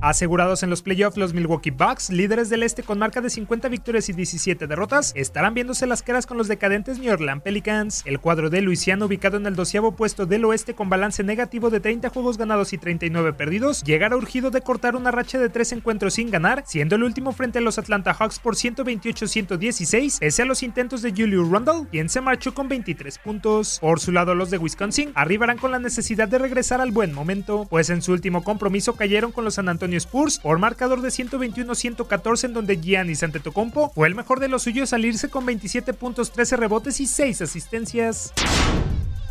Asegurados en los playoffs, los Milwaukee Bucks, líderes del este con marca de 50 victorias y 17 derrotas, estarán viéndose las caras con los decadentes New Orleans Pelicans. El cuadro de Luisiana, ubicado en el doceavo puesto del oeste con balance negativo de 30 juegos ganados y 39 perdidos, llegará urgido de cortar una racha de tres encuentros sin ganar, siendo el último frente a los Atlanta Hawks por 128-116, pese a los intentos de Julius Randle, quien se marchó con 23 puntos. Por su lado, los de Wisconsin arribarán con la necesidad de regresar al buen momento, pues en su último compromiso cayeron con los San Antonio Spurs por marcador de 121-114 en donde Giannis Antetokounmpo fue el mejor de los suyos salirse con 27 puntos, 13 rebotes y 6 asistencias.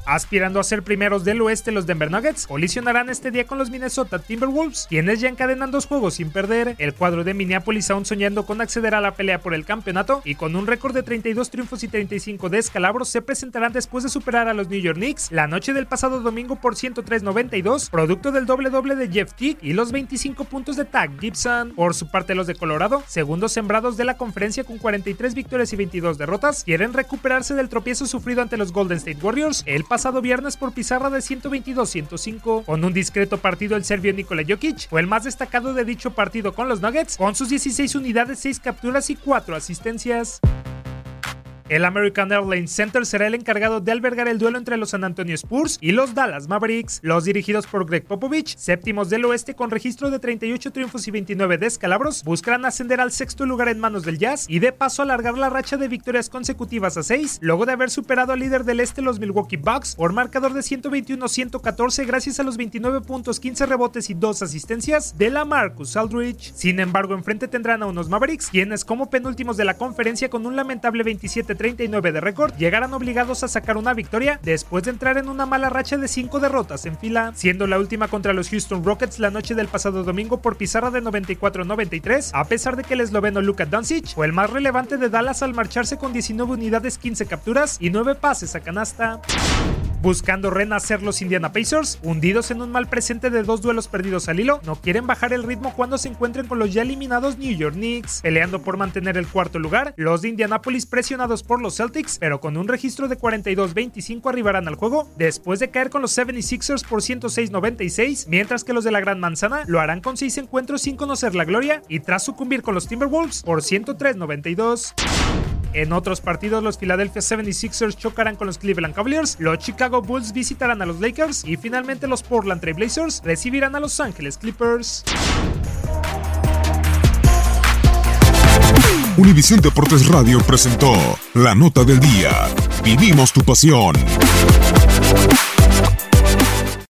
Aspirando a ser primeros del oeste, los Denver Nuggets colisionarán este día con los Minnesota Timberwolves, quienes ya encadenan dos juegos sin perder. El cuadro de Minneapolis aún soñando con acceder a la pelea por el campeonato y con un récord de 32 triunfos y 35 descalabros se presentarán después de superar a los New York Knicks la noche del pasado domingo por 103-92, producto del doble doble de Jeff Teague y los 25 puntos de Tag Gibson. Por su parte, los de Colorado, segundos sembrados de la conferencia con 43 victorias y 22 derrotas, quieren recuperarse del tropiezo sufrido ante los Golden State Warriors el viernes por pizarra de 122-105. Con un discreto partido, el serbio Nikola Jokic fue el más destacado de dicho partido con los Nuggets, con sus 16 unidades, 6 capturas y 4 asistencias. El American Airlines Center será el encargado de albergar el duelo entre los San Antonio Spurs y los Dallas Mavericks, los dirigidos por Greg Popovich, séptimos del oeste con registro de 38 triunfos y 29 descalabros, buscarán ascender al sexto lugar en manos del Jazz y de paso alargar la racha de victorias consecutivas a 6, luego de haber superado al líder del este los Milwaukee Bucks por marcador de 121-114 gracias a los 29 puntos, 15 rebotes y 2 asistencias de la Marcus Aldridge. Sin embargo, enfrente tendrán a unos Mavericks, quienes como penúltimos de la conferencia con un lamentable 27 39 de récord, llegarán obligados a sacar una victoria después de entrar en una mala racha de 5 derrotas en fila, siendo la última contra los Houston Rockets la noche del pasado domingo por pizarra de 94-93, a pesar de que el esloveno Luka Doncic fue el más relevante de Dallas al marcharse con 19 unidades, 15 capturas y 9 pases a canasta. Buscando renacer los Indiana Pacers, hundidos en un mal presente de dos duelos perdidos al hilo, no quieren bajar el ritmo cuando se encuentren con los ya eliminados New York Knicks. Peleando por mantener el cuarto lugar, los de Indianapolis presionados por los Celtics, pero con un registro de 42-25 arribarán al juego después de caer con los 76ers por 106-96, mientras que los de la Gran Manzana lo harán con 6 encuentros sin conocer la gloria y tras sucumbir con los Timberwolves por 103-92. En otros partidos, los Philadelphia 76ers chocarán con los Cleveland Cavaliers, los Chicago Bulls visitarán a los Lakers y finalmente los Portland Trail Blazers recibirán a Los Ángeles Clippers. Univisión Deportes Radio presentó la nota del día. Vivimos tu pasión.